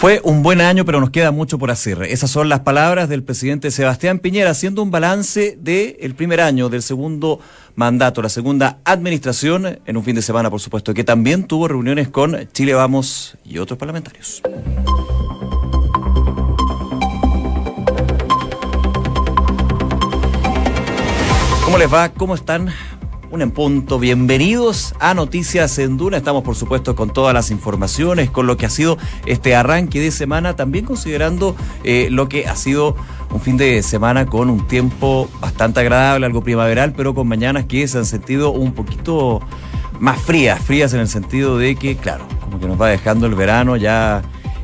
Fue un buen año, pero nos queda mucho por hacer. Esas son las palabras del presidente Sebastián Piñera haciendo un balance del primer año, del segundo mandato, la segunda administración, en un fin de semana, por supuesto, que también tuvo reuniones con Chile Vamos y otros parlamentarios. ¿Cómo les va? ¿Cómo están? Un en punto. Bienvenidos a Noticias en Duna. Estamos, por supuesto, con todas las informaciones, con lo que ha sido este arranque de semana, también considerando eh, lo que ha sido un fin de semana con un tiempo bastante agradable, algo primaveral, pero con mañanas que se han sentido un poquito más frías, frías en el sentido de que, claro, como que nos va dejando el verano ya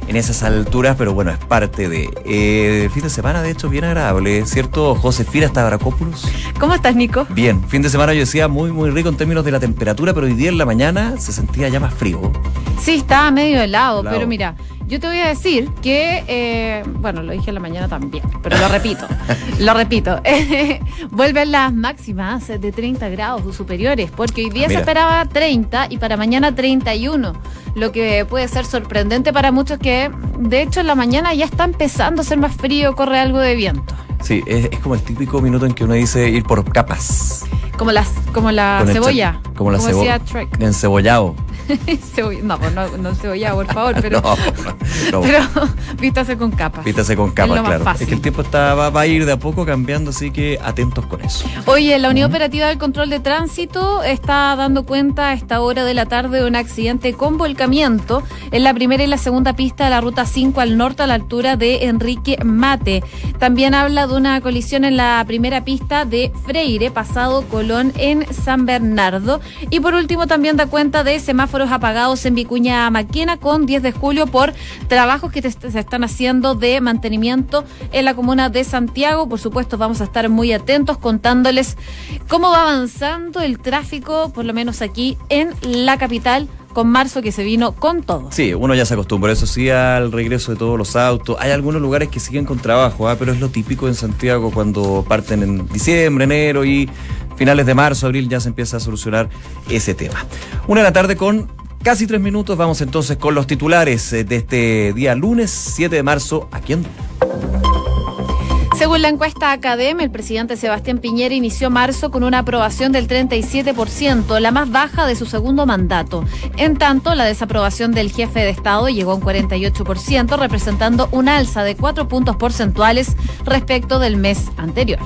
en esas alturas, pero bueno, es parte de. Eh, fin de semana, de hecho, bien agradable, ¿cierto? Josefina Stavrakopoulos. ¿Cómo estás, Nico? Bien, fin de semana yo decía muy, muy rico en términos de la temperatura, pero hoy día en la mañana se sentía ya más frío. Sí, estaba medio helado, pero mira. Yo te voy a decir que, eh, bueno, lo dije en la mañana también, pero lo repito, lo repito. vuelven las máximas de 30 grados superiores, porque hoy día se esperaba 30 y para mañana 31, lo que puede ser sorprendente para muchos que, de hecho, en la mañana ya está empezando a ser más frío, corre algo de viento. Sí, es, como el típico minuto en que uno dice ir por capas. Como, las, como la cebolla. como la cebolla. Encebollado. no, pues no, no cebollado, por favor, pero, no, pero vístase con capas. Vístase con capas, claro. Es que el tiempo está, va, a ir de a poco cambiando, así que atentos con eso. Oye, la Unión Operativa del Control de Tránsito está dando cuenta a esta hora de la tarde de un accidente con volcamiento en la primera y la segunda pista de la ruta 5 al norte a la altura de Enrique Mate. También habla de una colisión en la primera pista de Freire, pasado Colón en San Bernardo. Y por último también da cuenta de semáforo apagados en Vicuña Maquena con 10 de julio por trabajos que se están haciendo de mantenimiento en la comuna de Santiago. Por supuesto, vamos a estar muy atentos contándoles cómo va avanzando el tráfico, por lo menos aquí en la capital con marzo que se vino con todo. Sí, uno ya se acostumbra, eso sí, al regreso de todos los autos. Hay algunos lugares que siguen con trabajo, ¿ah? pero es lo típico en Santiago cuando parten en diciembre, enero y finales de marzo, abril ya se empieza a solucionar ese tema. Una de la tarde con casi tres minutos, vamos entonces con los titulares eh, de este día lunes 7 de marzo aquí en según la encuesta Academ, el presidente Sebastián Piñera inició marzo con una aprobación del 37%, la más baja de su segundo mandato. En tanto, la desaprobación del jefe de Estado llegó a un 48%, representando un alza de cuatro puntos porcentuales respecto del mes anterior.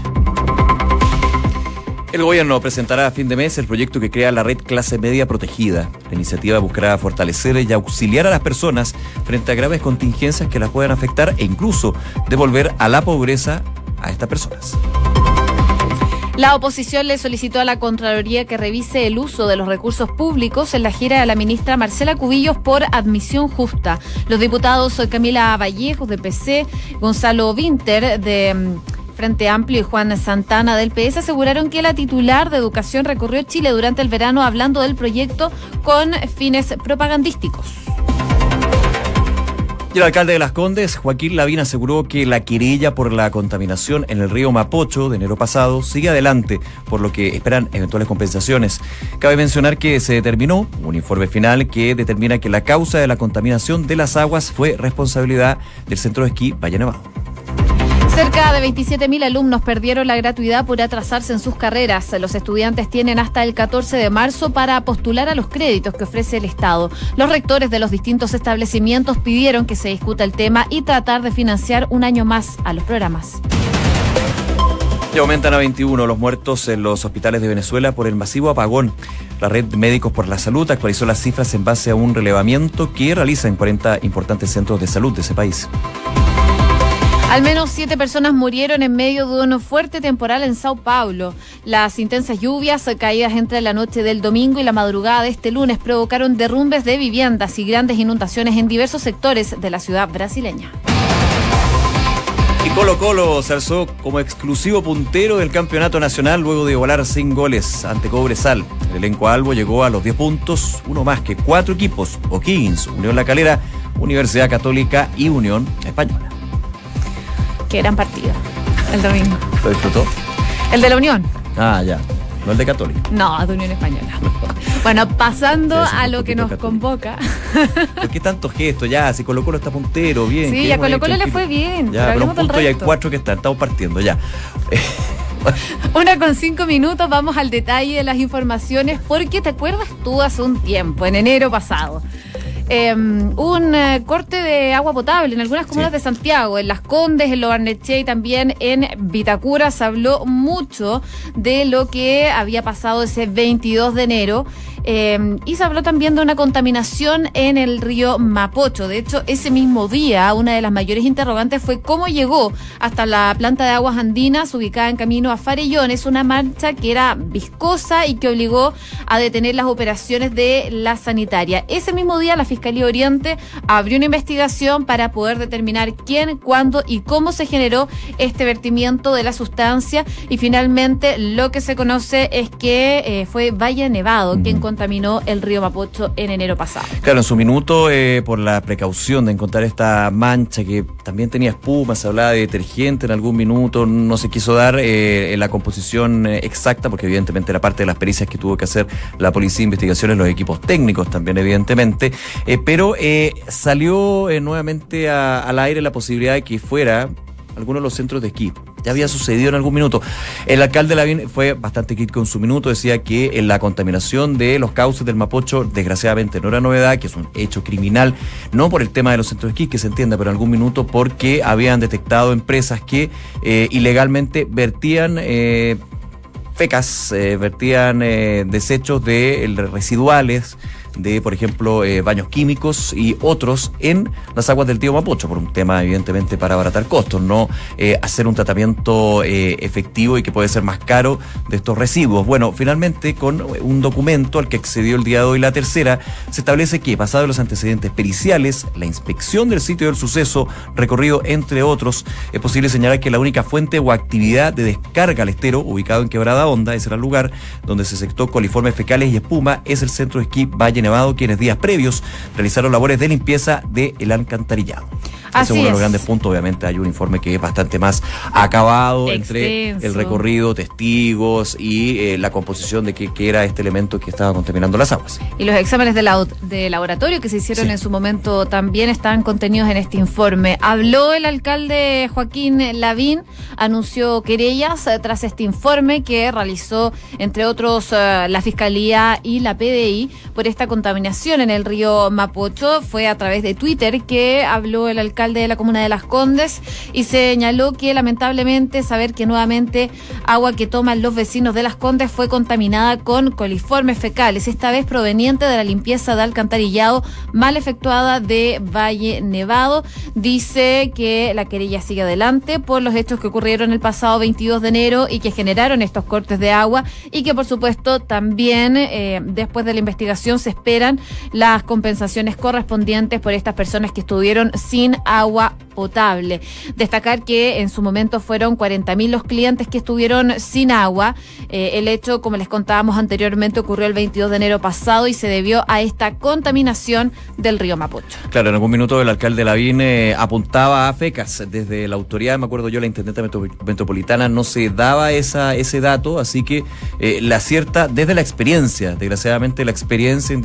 El gobierno presentará a fin de mes el proyecto que crea la red clase media protegida. La iniciativa buscará fortalecer y auxiliar a las personas frente a graves contingencias que las puedan afectar e incluso devolver a la pobreza a estas personas. La oposición le solicitó a la Contraloría que revise el uso de los recursos públicos en la gira de la ministra Marcela Cubillos por admisión justa. Los diputados Camila Vallejos de PC, Gonzalo Winter de mm, Frente Amplio y Juan Santana del PS aseguraron que la titular de Educación recorrió Chile durante el verano hablando del proyecto con fines propagandísticos. Y el alcalde de Las Condes, Joaquín Lavín, aseguró que la querella por la contaminación en el río Mapocho de enero pasado sigue adelante, por lo que esperan eventuales compensaciones. Cabe mencionar que se determinó un informe final que determina que la causa de la contaminación de las aguas fue responsabilidad del centro de esquí Valle Nevado. Cerca de 27.000 alumnos perdieron la gratuidad por atrasarse en sus carreras. Los estudiantes tienen hasta el 14 de marzo para postular a los créditos que ofrece el Estado. Los rectores de los distintos establecimientos pidieron que se discuta el tema y tratar de financiar un año más a los programas. Y aumentan a 21 los muertos en los hospitales de Venezuela por el masivo apagón. La red Médicos por la Salud actualizó las cifras en base a un relevamiento que realiza en 40 importantes centros de salud de ese país. Al menos siete personas murieron en medio de un fuerte temporal en Sao Paulo. Las intensas lluvias caídas entre la noche del domingo y la madrugada de este lunes provocaron derrumbes de viviendas y grandes inundaciones en diversos sectores de la ciudad brasileña. Y Colo Colo se alzó como exclusivo puntero del campeonato nacional luego de igualar sin goles ante Cobresal. El elenco Albo llegó a los 10 puntos, uno más que cuatro equipos, O'Higgins, Unión La Calera, Universidad Católica y Unión Española. Qué gran partido el domingo. ¿Lo disfrutó? El de la Unión. Ah, ya. no el de Católica. No, de Unión Española. bueno, pasando a lo que nos convoca. ¿Por qué tantos gestos? Ya, si Colo Colo está puntero, bien. Sí, a Colo Colo le fue bien. Ya, pero, un punto y hay cuatro que están, estamos partiendo, ya. Una con cinco minutos, vamos al detalle de las informaciones, porque te acuerdas tú hace un tiempo, en enero pasado. Em, un eh, corte de agua potable en algunas comunas de Santiago, en Las Condes, en Lobarneche y también en Vitacura. Se habló mucho de lo que había pasado ese 22 de enero. Em, y se habló también de una contaminación en el río Mapocho. De hecho, ese mismo día, una de las mayores interrogantes fue cómo llegó hasta la planta de aguas andinas ubicada en camino a Farellón. Es una mancha que era viscosa y que obligó a detener las operaciones de la sanitaria. Ese mismo día, la Fiscalía Oriente abrió una investigación para poder determinar quién, cuándo y cómo se generó este vertimiento de la sustancia. Y finalmente, lo que se conoce es que eh, fue Valle Nevado quien contaminó el río Mapocho en enero pasado. Claro, en su minuto, eh, por la precaución de encontrar esta mancha que también tenía espuma, se hablaba de detergente en algún minuto, no se quiso dar eh, la composición eh, exacta, porque evidentemente era parte de las pericias que tuvo que hacer la policía de investigaciones, los equipos técnicos también, evidentemente, pero salió nuevamente al aire la posibilidad de que fuera algunos de los centros de esquí. Ya había sucedido en algún minuto. El alcalde Lavín fue bastante crítico en su minuto, decía que en la contaminación de los cauces del Mapocho, desgraciadamente no era novedad, que es un hecho criminal, no por el tema de los centros de esquí, que se entienda, pero en algún minuto porque habían detectado empresas que eh, ilegalmente vertían eh, fecas, eh, vertían desechos de residuales de, por ejemplo, eh, baños químicos y otros en las aguas del tío Mapocho, por un tema, evidentemente, para abaratar costos, no eh, hacer un tratamiento eh, efectivo y que puede ser más caro de estos residuos. Bueno, finalmente, con un documento al que accedió el día de hoy la tercera, se establece que, basado en los antecedentes periciales, la inspección del sitio del suceso, recorrido entre otros, es posible señalar que la única fuente o actividad de descarga al estero, ubicado en Quebrada Honda, ese era el lugar donde se sectó coliformes fecales y espuma, es el centro de esquí Valle Nevado, quienes días previos realizaron labores de limpieza del el alcantarillado. Ese es uno de los grandes puntos. Obviamente hay un informe que es bastante más acabado entre el recorrido, testigos y eh, la composición de qué era este elemento que estaba contaminando las aguas. Y los exámenes de, de laboratorio que se hicieron en su momento también están contenidos en este informe. Habló el alcalde Joaquín Lavín, anunció querellas eh, tras este informe que realizó, entre otros, eh, la Fiscalía y la PDI por esta contaminación en el río Mapocho. Fue a través de Twitter que habló el alcalde de la comuna de Las Condes y señaló que lamentablemente saber que nuevamente agua que toman los vecinos de Las Condes fue contaminada con coliformes fecales, esta vez proveniente de la limpieza de alcantarillado mal efectuada de Valle Nevado. Dice que la querella sigue adelante por los hechos que ocurrieron el pasado 22 de enero y que generaron estos cortes de agua y que por supuesto también eh, después de la investigación se esperan las compensaciones correspondientes por estas personas que estuvieron sin agua potable. Destacar que en su momento fueron 40.000 los clientes que estuvieron sin agua. Eh, el hecho, como les contábamos anteriormente, ocurrió el 22 de enero pasado y se debió a esta contaminación del río Mapocho. Claro, en algún minuto el alcalde Lavín eh, apuntaba a fecas desde la autoridad, me acuerdo yo, la intendente metropolitana, no se daba esa, ese dato, así que eh, la cierta, desde la experiencia, desgraciadamente la experiencia ha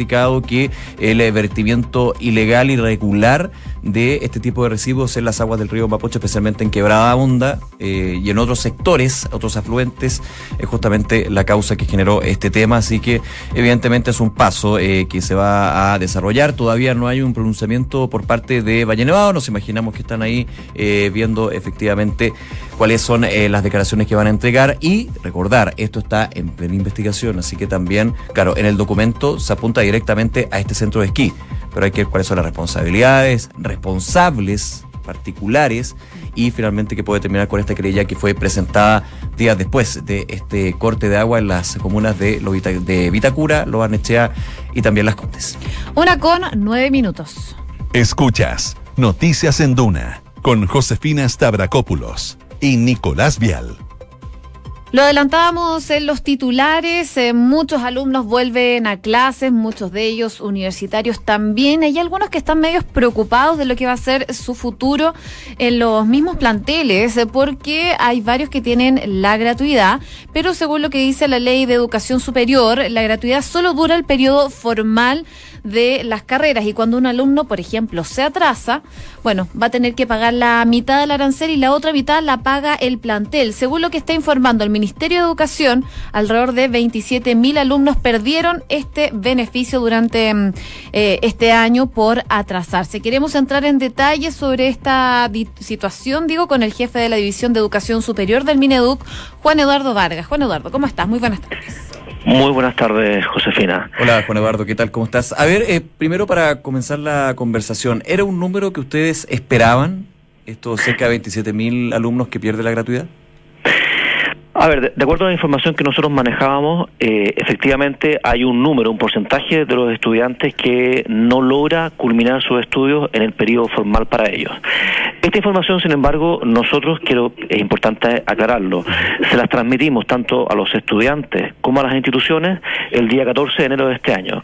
que el vertimiento ilegal, irregular de este tipo de residuos en las aguas del río Mapocho, especialmente en Quebrada Honda eh, y en otros sectores, otros afluentes, es justamente la causa que generó este tema. Así que, evidentemente, es un paso eh, que se va a desarrollar. Todavía no hay un pronunciamiento por parte de Valle Nevado. Nos imaginamos que están ahí eh, viendo efectivamente cuáles son las declaraciones que van a entregar. Y recordar, esto está en plena investigación, así que también, claro, en el documento se apunta directamente a este centro de esquí pero hay que ver cuáles son las responsabilidades, responsables particulares y finalmente que puede terminar con esta querella que fue presentada días después de este corte de agua en las comunas de, de Vitacura, Lobarnechea y también Las Condes. Una con nueve minutos. Escuchas Noticias en Duna con Josefina Stavrakopoulos y Nicolás Vial. Lo adelantábamos en los titulares, eh, muchos alumnos vuelven a clases, muchos de ellos universitarios también. Hay algunos que están medios preocupados de lo que va a ser su futuro en los mismos planteles, eh, porque hay varios que tienen la gratuidad, pero según lo que dice la ley de educación superior, la gratuidad solo dura el periodo formal de las carreras y cuando un alumno, por ejemplo, se atrasa, bueno, va a tener que pagar la mitad del arancel y la otra mitad la paga el plantel. Según lo que está informando el Ministerio de Educación, alrededor de 27 mil alumnos perdieron este beneficio durante mm, eh, este año por atrasarse. Queremos entrar en detalles sobre esta situación, digo, con el jefe de la División de Educación Superior del Mineduc, Juan Eduardo Vargas. Juan Eduardo, ¿cómo estás? Muy buenas tardes. Muy buenas tardes, Josefina. Hola, Juan Eduardo, ¿qué tal? ¿Cómo estás? A ver, eh, primero para comenzar la conversación, ¿era un número que ustedes esperaban, estos cerca de 27 mil alumnos que pierden la gratuidad? A ver, de, acuerdo a la información que nosotros manejábamos, eh, efectivamente hay un número, un porcentaje de los estudiantes que no logra culminar sus estudios en el periodo formal para ellos. Esta información, sin embargo, nosotros quiero, es importante aclararlo, se las transmitimos tanto a los estudiantes como a las instituciones el día 14 de enero de este año.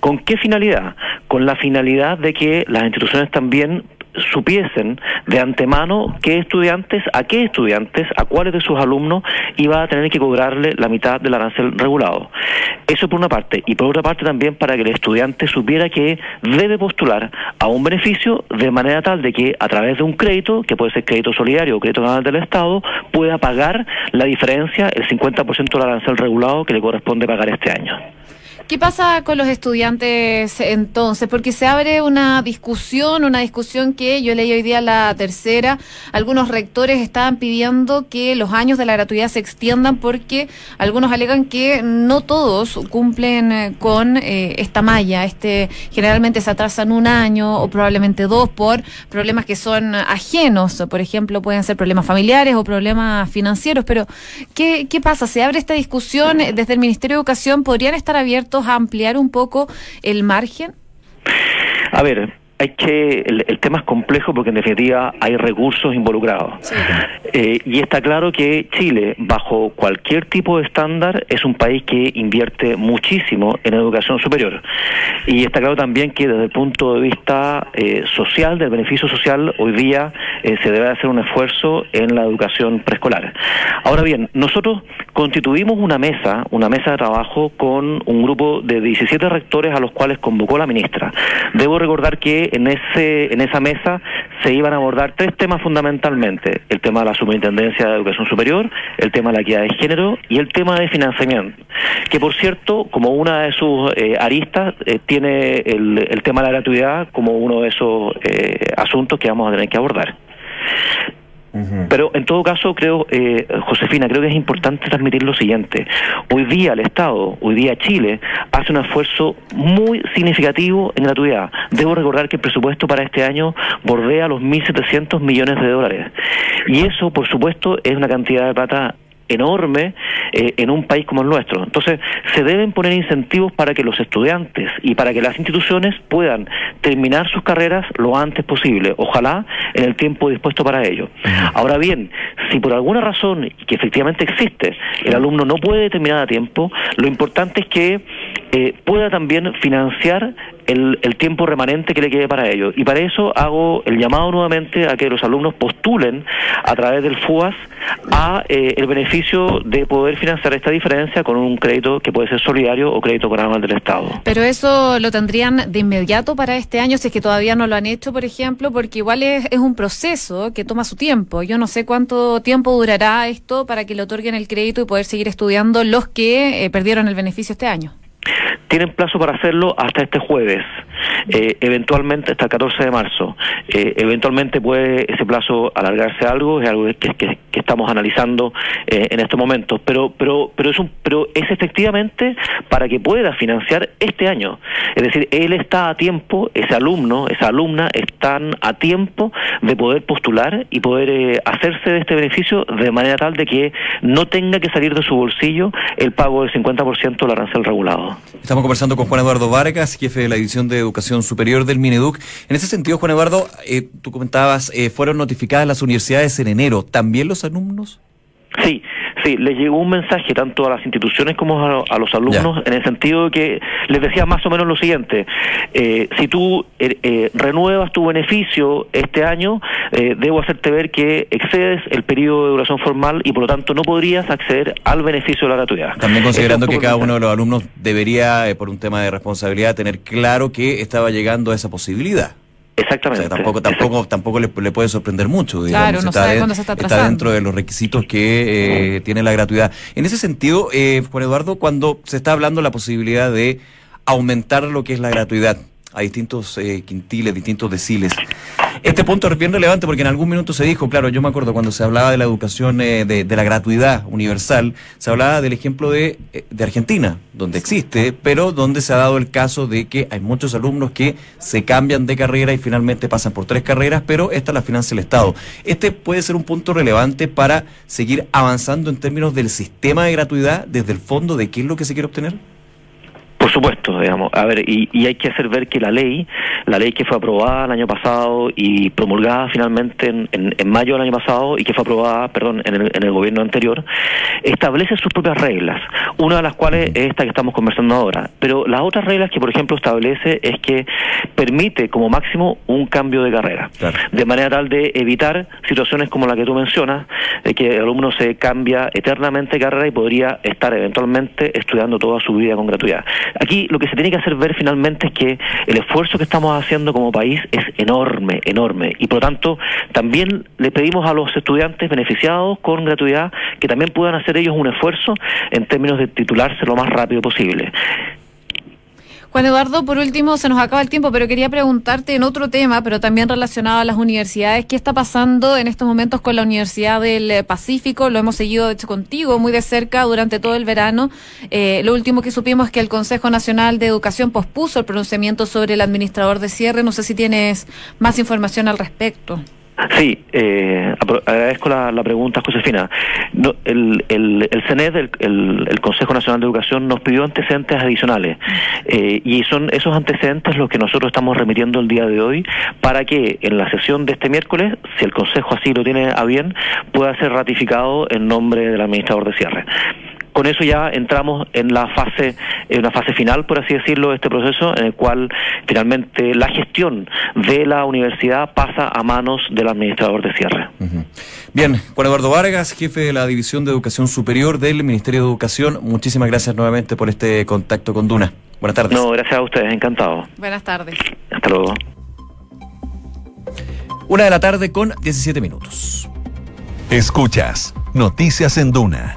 ¿Con qué finalidad? Con la finalidad de que las instituciones también supiesen de antemano qué estudiantes, a qué estudiantes, a cuáles de sus alumnos iba a tener que cobrarle la mitad del arancel regulado. Eso por una parte. Y por otra parte también para que el estudiante supiera que debe postular a un beneficio de manera tal de que a través de un crédito, que puede ser crédito solidario o crédito nacional del Estado, pueda pagar la diferencia, el 50% del arancel regulado que le corresponde pagar este año. ¿Qué pasa con los estudiantes entonces? Porque se abre una discusión, una discusión que yo leí hoy día la tercera. Algunos rectores estaban pidiendo que los años de la gratuidad se extiendan porque algunos alegan que no todos cumplen eh, con eh, esta malla. Este generalmente se atrasan un año o probablemente dos por problemas que son ajenos. Por ejemplo, pueden ser problemas familiares o problemas financieros. Pero ¿qué, qué pasa? Se abre esta discusión desde el Ministerio de Educación. ¿Podrían estar abiertos a ampliar un poco el margen? A ver, hay que el, tema es complejo porque en definitiva hay recursos involucrados. Eh, y está claro que Chile bajo cualquier tipo de estándar es un país que invierte muchísimo en educación superior. Y está claro también que desde el punto de vista eh, social del beneficio social hoy día eh, se debe hacer un esfuerzo en la educación preescolar. Ahora bien nosotros constituimos una mesa una mesa de trabajo con un grupo de 17 rectores a los cuales convocó la ministra debo recordar que en, ese, en esa mesa se iban a abordar tres temas fundamentalmente. El tema de la Superintendencia de Educación Superior, el tema de la equidad de género y el tema de financiamiento. Que por cierto, como una de sus eh, aristas, eh, tiene el, el, tema de la gratuidad como uno de esos eh, asuntos que vamos a tener que abordar. Pero en todo caso, creo, eh, Josefina, creo que es importante transmitir lo siguiente. Hoy día el Estado, hoy día Chile, hace un esfuerzo muy significativo en gratuidad. Debo recordar que el presupuesto para este año bordea los 1.700 millones de dólares. Y eso, por supuesto, es una cantidad de plata enorme eh, en un país como el nuestro. Entonces, se deben poner incentivos para que los estudiantes y para que las instituciones puedan terminar sus carreras lo antes posible, ojalá en el tiempo dispuesto para ello. Ahora bien, si por alguna razón, que efectivamente existe, el alumno no puede terminar a tiempo, lo importante es que eh, pueda también financiar el, el, tiempo remanente que le quede para ello. Y para eso hago el llamado nuevamente a que los alumnos postulen a través del FUAS a eh, el beneficio de poder financiar esta diferencia con un crédito que puede ser solidario o crédito con del Estado. Pero eso lo tendrían de inmediato para este año, si es que todavía no lo han hecho, por ejemplo, porque igual es, es un proceso que toma su tiempo. Yo no sé cuánto tiempo durará esto para que le otorguen el crédito y poder seguir estudiando los que eh, perdieron el beneficio este año. Tienen plazo para hacerlo hasta este jueves, eh, eventualmente hasta el 14 de marzo. Eh, eventualmente puede ese plazo alargarse algo, es algo que, estamos analizando eh, en estos momentos, pero, pero, pero, es un, pero es efectivamente para que pueda financiar este año. Es decir, él está a tiempo, ese alumno, esa alumna están a tiempo de poder postular y poder hacerse de este beneficio de manera tal de que no tenga que salir de su bolsillo el pago del 50% del arancel regulado. Estamos conversando con Juan Eduardo Vargas, jefe de la División de Educación Superior del Mineduc. En ese sentido, Juan Eduardo, eh, tú comentabas, eh, fueron notificadas las universidades en enero. ¿También los alumnos? Sí, Sí, les llegó un mensaje tanto a las instituciones como a, los alumnos en el sentido de que les decía más o menos lo siguiente, eh, si tú eh, eh, renuevas tu beneficio este año, debo hacerte ver que excedes el periodo de duración formal y por lo tanto no podrías acceder al beneficio de la gratuidad. También considerando que cada uno de los alumnos debería, por un tema de responsabilidad, tener claro que estaba llegando a esa posibilidad. Exactamente. tampoco, tampoco, tampoco le, puede sorprender mucho. Digamos. Claro, está, se está, está, dentro de los requisitos que eh, tiene la gratuidad. En ese sentido, eh, Juan Eduardo, cuando se está hablando la posibilidad de aumentar lo que es la gratuidad a distintos eh, quintiles, distintos deciles, este punto es bien relevante porque en algún minuto se dijo, claro, yo me acuerdo cuando se hablaba de la educación eh, de, la gratuidad universal, se hablaba del ejemplo de, eh, de Argentina, donde existe, pero donde se ha dado el caso de que hay muchos alumnos que se cambian de carrera y finalmente pasan por tres carreras, pero esta la financia el Estado. Este puede ser un punto relevante para seguir avanzando en términos del sistema de gratuidad desde el fondo de qué es lo que se quiere obtener. Por supuesto, digamos. A ver, y, y, hay que hacer ver que la ley, la ley que fue aprobada el año pasado y promulgada finalmente en, en, mayo del año pasado y que fue aprobada, perdón, en el, en el, gobierno anterior, establece sus propias reglas. Una de las cuales es esta que estamos conversando ahora. Pero las otras reglas que, por ejemplo, establece es que permite como máximo un cambio de carrera. De manera tal de evitar situaciones como la que tú mencionas, de que el alumno se cambia eternamente de carrera y podría estar eventualmente estudiando toda su vida con gratuidad. Aquí lo que se tiene que hacer ver finalmente es que el esfuerzo que estamos haciendo como país es enorme, enorme. Y por lo tanto, también le pedimos a los estudiantes beneficiados con gratuidad que también puedan hacer ellos un esfuerzo en términos de titularse lo más rápido posible. Juan Eduardo, por último, se nos acaba el tiempo, pero quería preguntarte en otro tema, pero también relacionado a las universidades, ¿qué está pasando en estos momentos con la Universidad del Pacífico? Lo hemos seguido, de hecho, contigo muy de cerca durante todo el verano. Eh, lo último que supimos es que el Consejo Nacional de Educación pospuso el pronunciamiento sobre el administrador de cierre. No sé si tienes más información al respecto. Sí, eh, agradezco la, pregunta, Josefina. El, el, el CENED, el, Consejo Nacional de Educación, nos pidió antecedentes adicionales eh, y son esos antecedentes los que nosotros estamos remitiendo el día de hoy para que en la sesión de este miércoles, si el Consejo así lo tiene a bien, pueda ser ratificado en nombre del administrador de cierre con eso ya entramos en la fase, en una fase final, por así decirlo, de este proceso, en el cual finalmente la gestión de la universidad pasa a manos del administrador de cierre. Bien, Juan Eduardo Vargas, jefe de la División de Educación Superior del Ministerio de Educación, muchísimas gracias nuevamente por este contacto con Duna. Buenas tardes. No, gracias a ustedes, encantado. Buenas tardes. Hasta luego. Una de la tarde con 17 minutos. Escuchas Noticias en Duna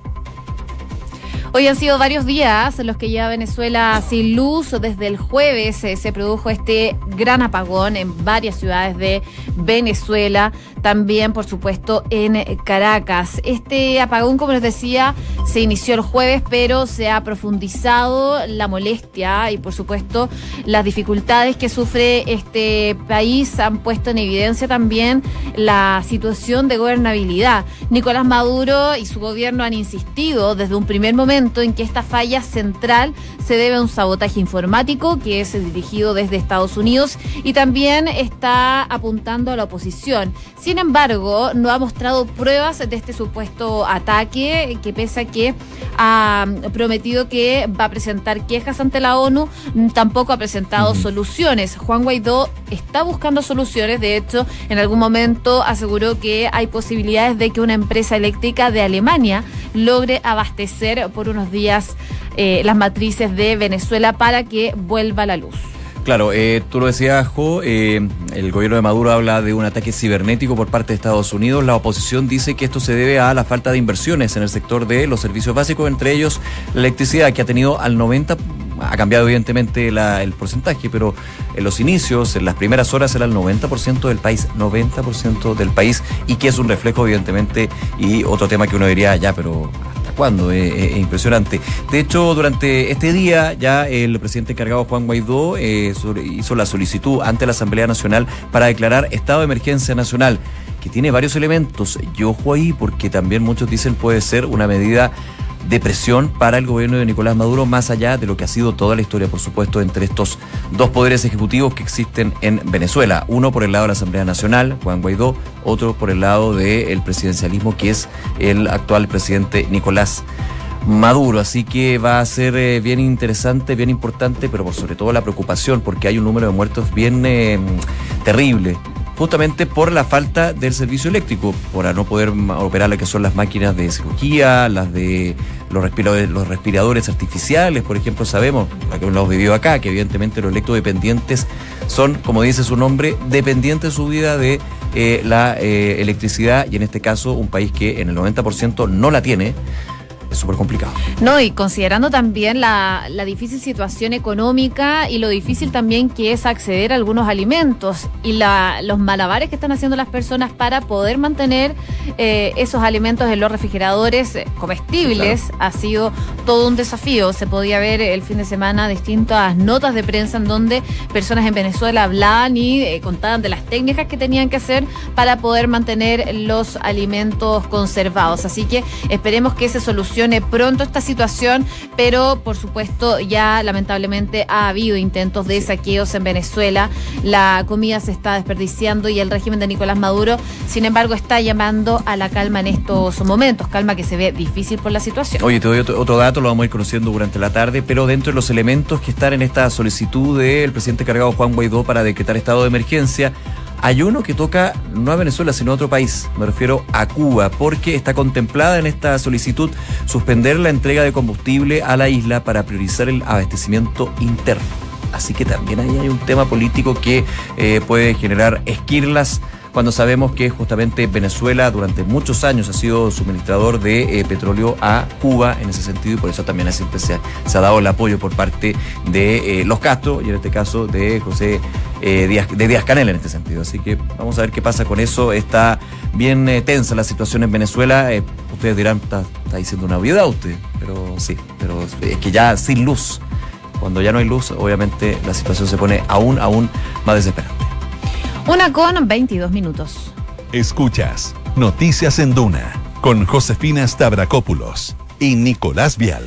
Hoy han sido varios días los que lleva Venezuela sin luz. Desde el jueves eh, se produjo este gran apagón en varias ciudades de Venezuela, también por supuesto en Caracas. Este apagón, como les decía, se inició el jueves, pero se ha profundizado la molestia y por supuesto las dificultades que sufre este país han puesto en evidencia también la situación de gobernabilidad. Nicolás Maduro y su gobierno han insistido desde un primer momento en que esta falla central se debe a un sabotaje informático que es dirigido desde Estados Unidos y también está apuntando a la oposición. Sin embargo, no ha mostrado pruebas de este supuesto ataque, que pese a que ha prometido que va a presentar quejas ante la ONU, tampoco ha presentado soluciones. Juan Guaidó está buscando soluciones, de hecho, en algún momento aseguró que hay posibilidades de que una empresa eléctrica de Alemania logre abastecer por unos días eh, las matrices de Venezuela para que vuelva la luz. Claro, eh, tú lo decías, Jo, eh, el gobierno de Maduro habla de un ataque cibernético por parte de Estados Unidos. La oposición dice que esto se debe a la falta de inversiones en el sector de los servicios básicos, entre ellos la electricidad, que ha tenido al 90, ha cambiado evidentemente el porcentaje, pero en los inicios, en las primeras horas era el 90% del país, 90% del país, y que es un reflejo evidentemente, y otro tema que uno diría, ya, pero cuándo, es, eh, eh, impresionante. De hecho, durante este día ya el presidente encargado Juan Guaidó eh, hizo la solicitud ante la Asamblea Nacional para declarar estado de emergencia nacional, que tiene varios elementos. Y ojo ahí, porque también muchos dicen puede ser una medida de presión para el gobierno de Nicolás Maduro, más allá de lo que ha sido toda la historia, por supuesto, entre estos dos poderes ejecutivos que existen en Venezuela. Uno por el lado de la Asamblea Nacional, Juan Guaidó, otro por el lado del presidencialismo, que es el actual presidente Nicolás Maduro, así que va a ser eh, bien interesante, bien importante, pero sobre todo la preocupación, porque hay un número de muertos bien eh, terrible justamente por la falta del servicio eléctrico, por no poder operar lo que son las máquinas de cirugía, las de los respiradores, los respiradores artificiales, por ejemplo, sabemos, que lo hemos vivido acá, que evidentemente los electrodependientes son, como dice su nombre, dependientes de su vida de eh, la electricidad y en este caso un país que en el 90% no la tiene es súper complicado. No, y considerando también la, difícil situación económica y lo difícil también que es acceder a algunos alimentos y la, los malabares que están haciendo las personas para poder mantener eh, esos alimentos en los refrigeradores eh, comestibles, ha sido todo un desafío. Se podía ver el fin de semana distintas notas de prensa en donde personas en Venezuela hablaban y eh, contaban de las técnicas que tenían que hacer para poder mantener los alimentos conservados. Así que esperemos que se solucione pronto esta situación, pero por supuesto ya lamentablemente ha habido intentos de saqueos en Venezuela. La comida se está desperdiciando y el régimen de Nicolás Maduro, sin embargo, está llamando a la calma en estos momentos, calma que se ve difícil por la situación. Oye, te doy otro, otro dato, lo vamos a ir conociendo durante la tarde, pero dentro de los elementos que están en esta solicitud del presidente cargado Juan Guaidó para decretar estado de emergencia, hay uno que toca no a Venezuela, sino a otro país. Me refiero a Cuba, porque está contemplada en esta solicitud suspender la entrega de combustible a la isla para priorizar el abastecimiento interno. Así que también ahí hay un tema político que eh, puede generar esquirlas cuando sabemos que justamente Venezuela durante muchos años ha sido suministrador de eh, petróleo a Cuba en ese sentido y por eso también siempre se ha, dado el apoyo por parte de eh, los Castro y en este caso de José eh, Díaz, de Díaz Canel en este sentido. Así que vamos a ver qué pasa con eso. Está bien tensa la situación en Venezuela. ustedes dirán, está, está diciendo una obviedad usted, pero sí, pero es que ya sin luz. Cuando ya no hay luz, obviamente la situación se pone aún, aún más desesperante. Una con 22 minutos. Escuchas Noticias en Duna con Josefina Stavrakopoulos y Nicolás Vial.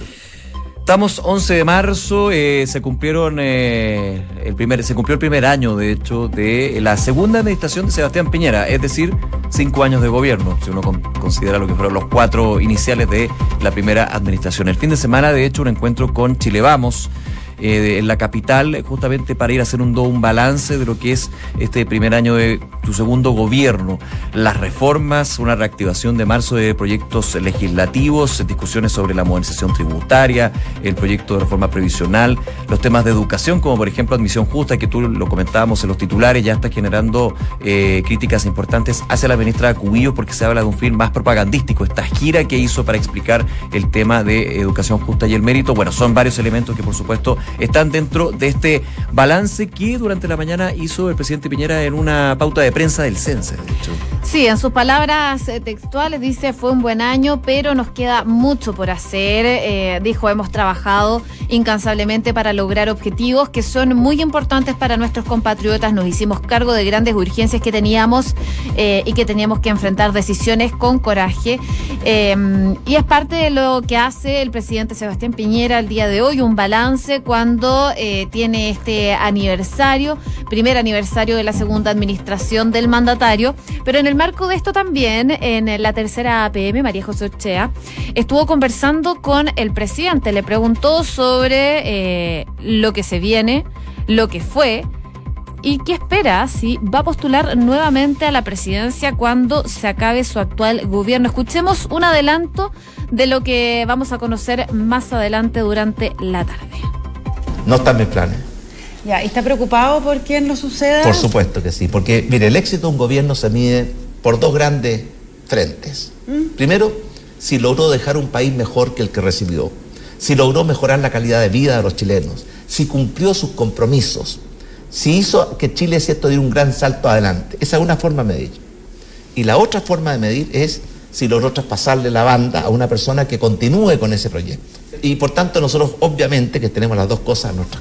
Estamos 11 de marzo, eh, se cumplieron eh, el primer, se cumplió el primer año, de hecho, de la segunda administración de Sebastián Piñera, es decir, cinco años de gobierno, si uno considera lo que fueron los cuatro iniciales de la primera administración. El fin de semana, de hecho, un encuentro con Chile Vamos eh, en la capital, justamente para ir a hacer un, balance de lo que es este primer año de tu segundo gobierno. Las reformas, una reactivación de marzo de proyectos legislativos, discusiones sobre la modernización tributaria, el proyecto de reforma previsional, los temas de educación, como por ejemplo admisión justa, que tú lo comentábamos en los titulares, ya está generando eh, críticas importantes hacia la ministra Cubillo porque se habla de un fin más propagandístico. Esta gira que hizo para explicar el tema de educación justa y el mérito, bueno, son varios elementos que por supuesto están dentro de este balance que durante la mañana hizo el presidente Piñera en una pauta de prensa del CENSE, de hecho. Sí, en sus palabras eh, textuales dice fue un buen año, pero nos queda mucho por hacer. Eh, dijo, hemos trabajado incansablemente para lograr objetivos que son muy importantes para nuestros compatriotas. Nos hicimos cargo de grandes urgencias que teníamos eh, y que teníamos que enfrentar decisiones con coraje. y es parte de lo que hace el presidente Sebastián Piñera el día de hoy, un balance cuando tiene este aniversario, primer aniversario de la segunda administración del mandatario, pero en el marco de esto también, en la tercera APM, María José Ochea, estuvo conversando con el presidente, le preguntó sobre eh, lo que se viene, lo que fue, y qué espera si va a postular nuevamente a la presidencia cuando se acabe su actual gobierno. Escuchemos un adelanto de lo que vamos a conocer más adelante durante la tarde. No están mis planes ya, ¿y está preocupado por qué no suceda? Por supuesto que sí, porque mire, el éxito de un gobierno se mide por dos grandes frentes. ¿Mm? Primero, si logró dejar un país mejor que el que recibió, si logró mejorar la calidad de vida de los chilenos, si cumplió sus compromisos, si hizo que Chile cierto diera un gran salto adelante. Esa es una forma de medir. Y la otra forma de medir es si logró traspasarle la banda a una persona que continúe con ese proyecto. Y por tanto nosotros obviamente que tenemos las dos cosas en nuestra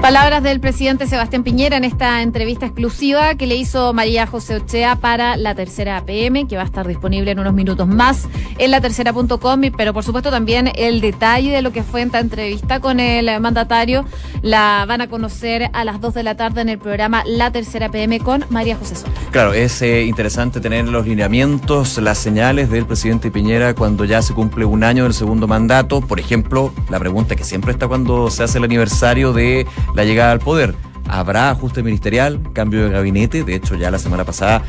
Palabras del presidente Sebastián Piñera en esta entrevista exclusiva que le hizo María José Ochea para la tercera APM, que va a estar disponible en unos minutos más en la tercera.com, pero por supuesto también el detalle de lo que fue esta entrevista con el mandatario la van a conocer a las 2 de la tarde en el programa La Tercera APM con María José Soto. Claro, es eh, interesante tener los lineamientos, las señales del presidente Piñera cuando ya se cumple un año del segundo mandato. Por ejemplo, la pregunta que siempre está cuando se hace el aniversario de la llegada al poder. ¿Habrá ajuste ministerial, cambio de gabinete? De hecho, ya la semana pasada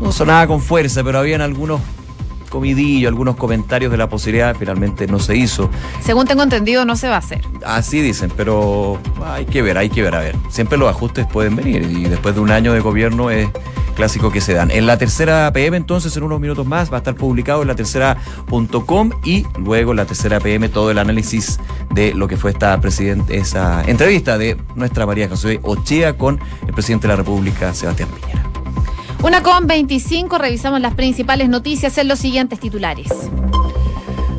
no sonaba con fuerza, pero habían algunos comidillos, algunos comentarios de la posibilidad, finalmente no se hizo. Según tengo entendido, no se va a hacer. Así dicen, pero hay que ver, hay que ver, a ver. Siempre los ajustes pueden venir y después de un año de gobierno es clásico que se dan. En la tercera PM, entonces, en unos minutos más, va a estar publicado en la tercera.com y luego en la tercera PM todo el análisis de lo que fue esta presidente, esa entrevista de nuestra María José Ochea con el presidente de la República, Sebastián Piñera. Una con 25, revisamos las principales noticias en los siguientes titulares.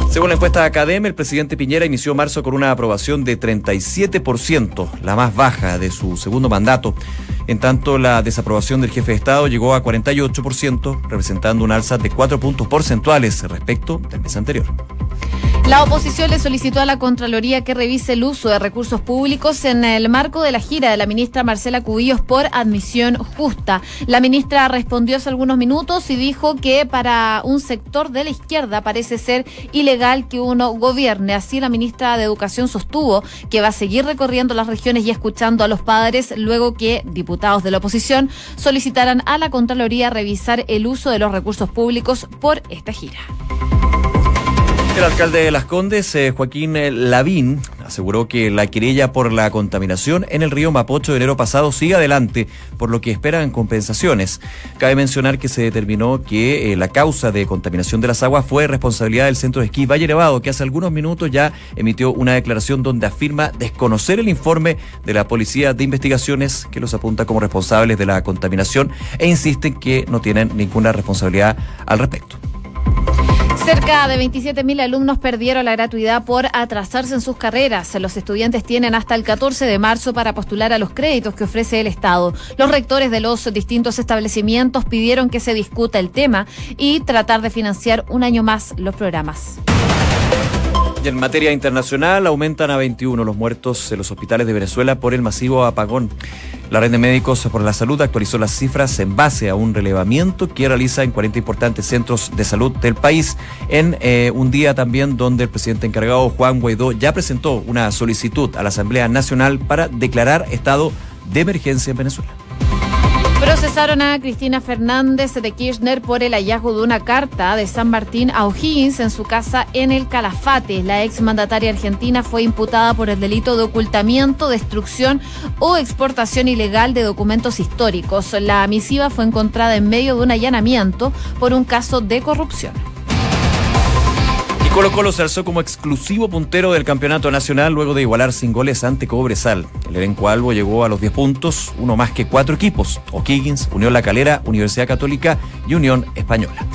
Según la encuesta de Academia, el presidente Piñera inició marzo con una aprobación de 37%, la más baja de su segundo mandato. En tanto, la desaprobación del jefe de Estado llegó a 48%, representando un alza de 4 puntos porcentuales respecto del mes anterior. La oposición le solicitó a la Contraloría que revise el uso de recursos públicos en el marco de la gira de la ministra Marcela Cubillos por admisión justa. La ministra respondió hace algunos minutos y dijo que para un sector de la izquierda parece ser ilegal que uno gobierne. Así la ministra de Educación sostuvo que va a seguir recorriendo las regiones y escuchando a los padres luego que diputados de la oposición solicitaran a la Contraloría revisar el uso de los recursos públicos por esta gira. El alcalde de Las Condes, eh, Joaquín eh, Lavín, aseguró que la querella por la contaminación en el río Mapocho de enero pasado sigue adelante, por lo que esperan compensaciones. Cabe mencionar que se determinó que eh, la causa de contaminación de las aguas fue responsabilidad del centro de esquí Valle Nevado, que hace algunos minutos ya emitió una declaración donde afirma desconocer el informe de la Policía de Investigaciones que los apunta como responsables de la contaminación e insisten que no tienen ninguna responsabilidad al respecto. Cerca de 27.000 alumnos perdieron la gratuidad por atrasarse en sus carreras. Los estudiantes tienen hasta el 14 de marzo para postular a los créditos que ofrece el Estado. Los rectores de los distintos establecimientos pidieron que se discuta el tema y tratar de financiar un año más los programas. Y en materia internacional aumentan a 21 los muertos en los hospitales de Venezuela por el masivo apagón. La red de médicos por la salud actualizó las cifras en base a un relevamiento que realiza en 40 importantes centros de salud del país en eh, un día también donde el presidente encargado Juan Guaidó ya presentó una solicitud a la Asamblea Nacional para declarar estado de emergencia en Venezuela. Procesaron a Cristina Fernández de Kirchner por el hallazgo de una carta de San Martín a O'Higgins en su casa en el Calafate. La exmandataria argentina fue imputada por el delito de ocultamiento, destrucción o exportación ilegal de documentos históricos. La misiva fue encontrada en medio de un allanamiento por un caso de corrupción. Colo Colo se alzó como exclusivo puntero del campeonato nacional luego de igualar sin goles ante Cobresal. El elenco Albo llegó a los 10 puntos, uno más que cuatro equipos: O'Higgins, Unión La Calera, Universidad Católica y Unión Española.